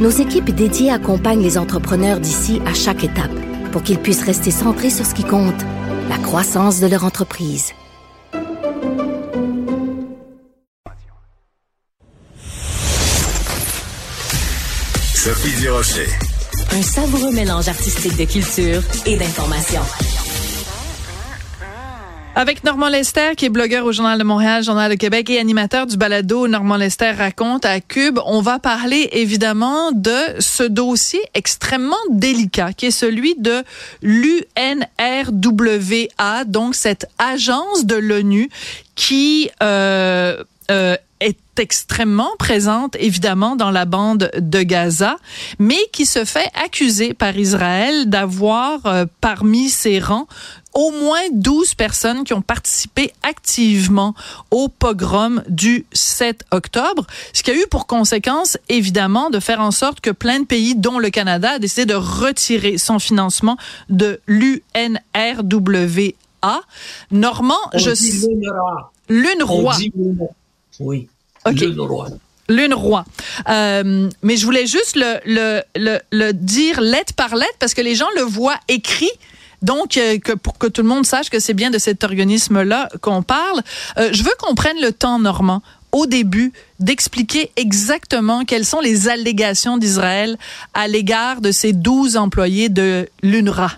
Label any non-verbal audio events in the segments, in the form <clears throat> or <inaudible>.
nos équipes dédiées accompagnent les entrepreneurs d'ici à chaque étape pour qu'ils puissent rester centrés sur ce qui compte, la croissance de leur entreprise. Sophie Durocher. Un savoureux mélange artistique de culture et d'information. Avec Normand Lester, qui est blogueur au Journal de Montréal, Journal de Québec et animateur du balado Normand Lester raconte à Cube, on va parler évidemment de ce dossier extrêmement délicat qui est celui de l'UNRWA, donc cette agence de l'ONU qui euh, euh, est extrêmement présente, évidemment, dans la bande de Gaza, mais qui se fait accuser par Israël d'avoir, euh, parmi ses rangs, au moins 12 personnes qui ont participé activement au pogrom du 7 octobre, ce qui a eu pour conséquence, évidemment, de faire en sorte que plein de pays, dont le Canada, a décidé de retirer son financement de l'UNRWA. Normand, je... L'UNRWA. Oui. Okay. Lune roi. Euh, mais je voulais juste le, le, le, le, dire lettre par lettre parce que les gens le voient écrit. Donc, euh, que pour que tout le monde sache que c'est bien de cet organisme-là qu'on parle, euh, je veux qu'on prenne le temps, Normand, au début, d'expliquer exactement quelles sont les allégations d'Israël à l'égard de ces 12 employés de l'UNRWA.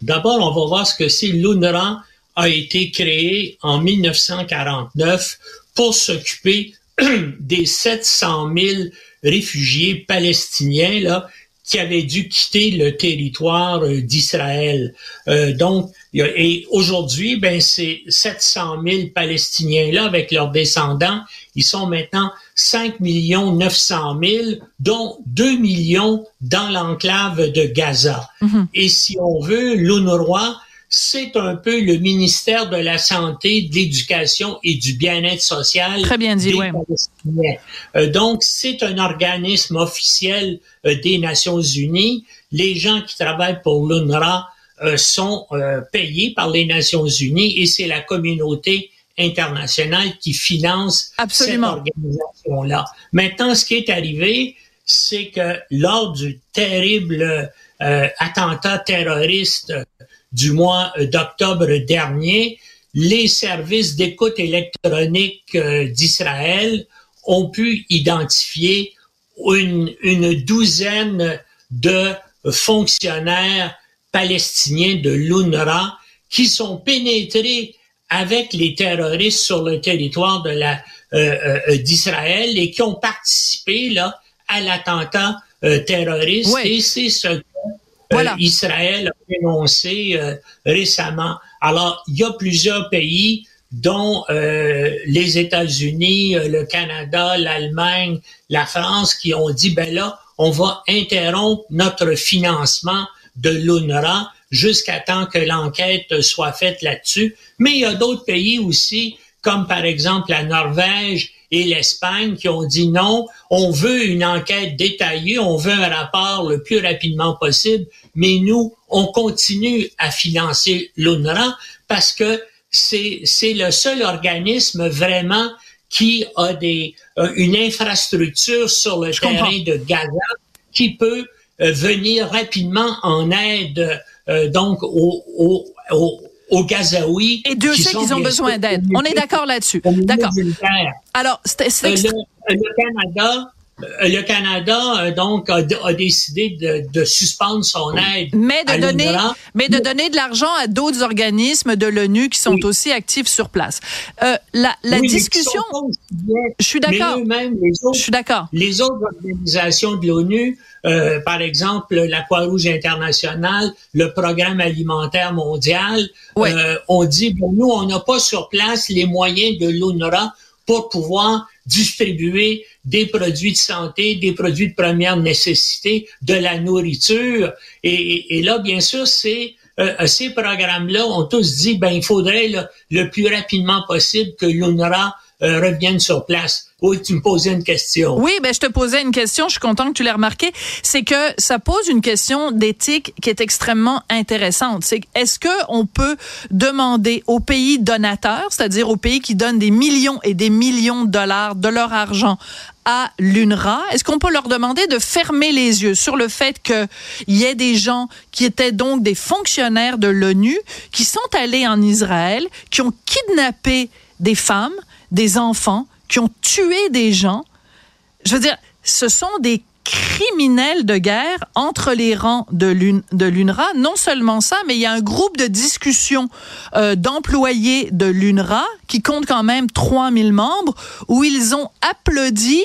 D'abord, on va voir ce que c'est. L'UNRWA a été créé en 1949 pour s'occuper <clears throat> des 700 000 réfugiés palestiniens là, qui avaient dû quitter le territoire euh, d'Israël. Euh, donc, et aujourd'hui, ben ces 700 000 Palestiniens-là, avec leurs descendants, ils sont maintenant 5 millions 900 000, dont 2 millions dans l'enclave de Gaza. Mm-hmm. Et si on veut, l'UNRWA c'est un peu le ministère de la Santé, de l'Éducation et du Bien-être social. Très bien dit, oui. Euh, donc, c'est un organisme officiel euh, des Nations Unies. Les gens qui travaillent pour l'UNRWA euh, sont payés par les Nations Unies et c'est la communauté internationale qui finance cette organisation-là. Maintenant, ce qui est arrivé, c'est que lors du terrible attentat terroriste du mois euh, d'octobre dernier, les services d'écoute électronique euh, d'Israël ont pu identifier une, une, douzaine de fonctionnaires palestiniens de l'UNRWA qui sont pénétrés avec les terroristes sur le territoire de la euh, d'Israël et qui ont participé là à l'attentat terroriste. Et c'est ce voilà. Euh, Israël a dénoncé euh, récemment. Alors, il y a plusieurs pays dont euh, les États-Unis, le Canada, l'Allemagne, la France, qui ont dit, ben là, on va interrompre notre financement de l'UNRWA jusqu'à temps que l'enquête soit faite là-dessus. Mais il y a d'autres pays aussi, comme par exemple la Norvège et l'Espagne qui ont dit non, on veut une enquête détaillée, on veut un rapport le plus rapidement possible, mais nous, on continue à financer l'UNRWA parce que c'est, c'est le seul organisme vraiment qui a des, euh, une infrastructure sur le terrain de Gaza qui peut euh, venir rapidement en aide euh, donc aux, aux, aux, aux Gazaouis. Et Dieu sait qu'ils ont besoin d'aide. On est d'accord là-dessus. D'accord. Alors, c'est, c'est le, le, Canada, euh, le Canada euh, donc a, a décidé de, de, suspendre son aide. Mais de donner, mais de donner de l'argent à d'autres organismes de l'ONU qui sont oui. aussi actifs sur place. Euh, la, la oui, discussion. Je suis d'accord. Je suis d'accord. Les autres organisations de l'ONU, euh, par exemple la Croix-Rouge internationale, le Programme alimentaire mondial, oui. euh, on dit bon, nous on n'a pas sur place les moyens de l'UNRWA pour pouvoir distribuer des produits de santé, des produits de première nécessité, de la nourriture. Et, là, bien sûr, c'est euh, ces programmes-là ont tous dit, ben il faudrait le plus rapidement possible que l'UNRWA euh, reviennent sur place. Oui, tu me posais une question. Oui, ben je te posais une question. Je suis content que tu l'aies remarqué. C'est que ça pose une question d'éthique qui est extrêmement intéressante. C'est est-ce que on peut demander aux pays donateurs, c'est-à-dire aux pays qui donnent des millions et des millions de dollars de leur argent à l'UNRWA, est-ce qu'on peut leur demander de fermer les yeux sur le fait qu'il y ait des gens qui étaient donc des fonctionnaires de l'ONU qui sont allés en Israël, qui ont kidnappé des femmes, des enfants qui ont tué des gens. Je veux dire, ce sont des criminels de guerre entre les rangs de l'UNRWA. Non seulement ça, mais il y a un groupe de discussion euh, d'employés de l'UNRWA qui compte quand même 3000 membres où ils ont applaudi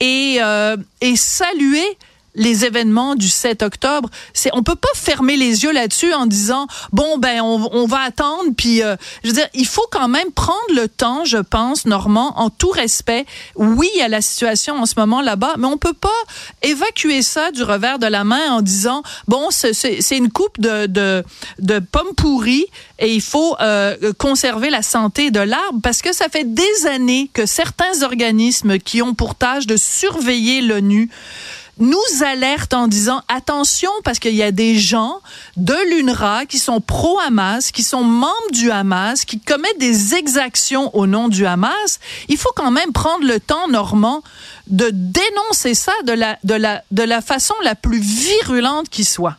et, euh, et salué les événements du 7 octobre. C'est, on peut pas fermer les yeux là-dessus en disant bon ben on, on va attendre. Puis euh, je veux dire, il faut quand même prendre le temps, je pense, Normand, en tout respect. Oui, a la situation en ce moment là-bas, mais on peut pas évacuer ça du revers de la main en disant bon c'est, une coupe de, de, de pommes pourries et il faut euh, conserver la santé de l'arbre parce que ça fait des années que certains organismes qui ont pour tâche de surveiller l'ONU nous alerte en disant attention parce qu'il y a des gens de l'UNRWA qui sont pro-Hamas, qui sont membres du Hamas, qui commettent des exactions au nom du Hamas. Il faut quand même prendre le temps, Normand, de dénoncer ça de la, de la, de la façon la plus virulente qui soit.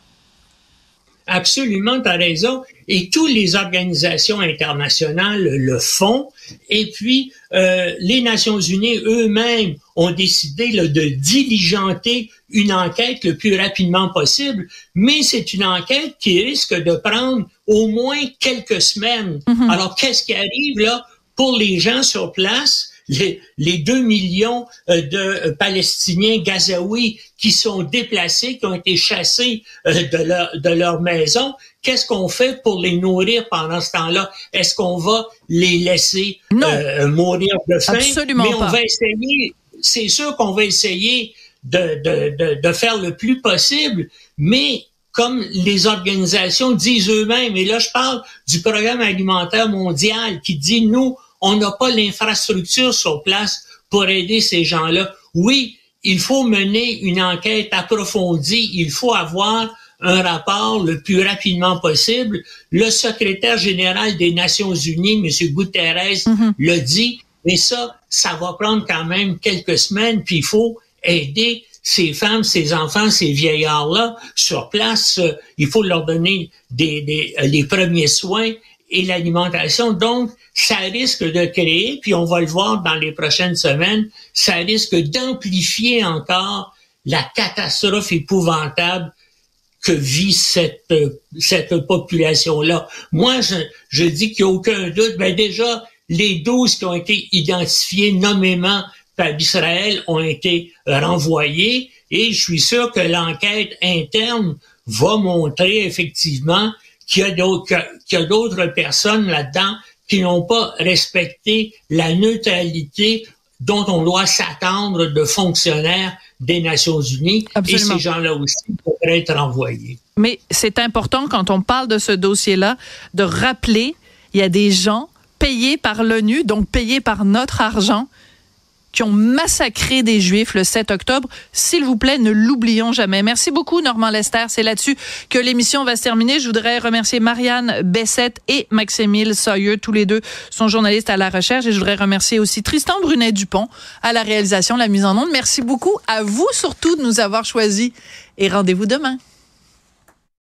Absolument, tu as raison. Et toutes les organisations internationales le font. Et puis, euh, les Nations unies eux-mêmes ont décidé de diligenter une enquête le plus rapidement possible, mais c'est une enquête qui risque de prendre au moins quelques semaines. Mm-hmm. Alors, qu'est-ce qui arrive là pour les gens sur place? Les, les 2 millions euh, de euh, Palestiniens gazaouis qui sont déplacés, qui ont été chassés euh, de leur, de leur maison, qu'est-ce qu'on fait pour les nourrir pendant ce temps-là? Est-ce qu'on va les laisser mourir de faim? Absolument Mais on va essayer, c'est sûr qu'on va essayer de, de, de, de faire le plus possible, mais comme les organisations disent eux-mêmes, et là je parle du programme alimentaire mondial qui dit, nous, on n'a pas l'infrastructure sur place pour aider ces gens-là. Oui, il faut mener une enquête approfondie, il faut avoir un rapport le plus rapidement possible. Le secrétaire général des Nations Unies, M. Guterres, mhm. l'a dit, mais ça, ça va prendre quand même quelques semaines, puis il faut aider ces femmes, ces enfants, ces vieillards-là sur place. il faut leur donner des, les premiers soins et l'alimentation. Donc, ça risque de créer, puis on va le voir dans les prochaines semaines, ça risque d'amplifier encore la catastrophe épouvantable que vit cette, cette population-là. Moi, je, je dis qu'il n'y a aucun doute. Ben déjà, les 12 qui ont été identifiés nommément par Israël ont été renvoyés et je suis sûr que l'enquête interne va montrer effectivement qu'il y a d'autres, personnes là-dedans qui n'ont pas respecté la neutralité dont on doit s'attendre de fonctionnaires des Nations Unies. Et ces gens-là aussi devraient être envoyés. Mais c'est important quand on parle de ce dossier-là de rappeler, il y a des gens payés par l'ONU, donc payés par notre argent, qui ont massacré des Juifs le 7 octobre. S'il vous plaît, ne l'oublions jamais. Merci beaucoup, Normand Lester. C'est là-dessus que l'émission va se terminer. Je voudrais remercier Marianne Bessette et Maximile Sawyer. Tous les deux sont journalistes à la recherche. Et je voudrais remercier aussi Tristan Brunet-Dupont à la réalisation, la mise en onde. Merci beaucoup à vous surtout de nous avoir choisis. Et rendez-vous demain.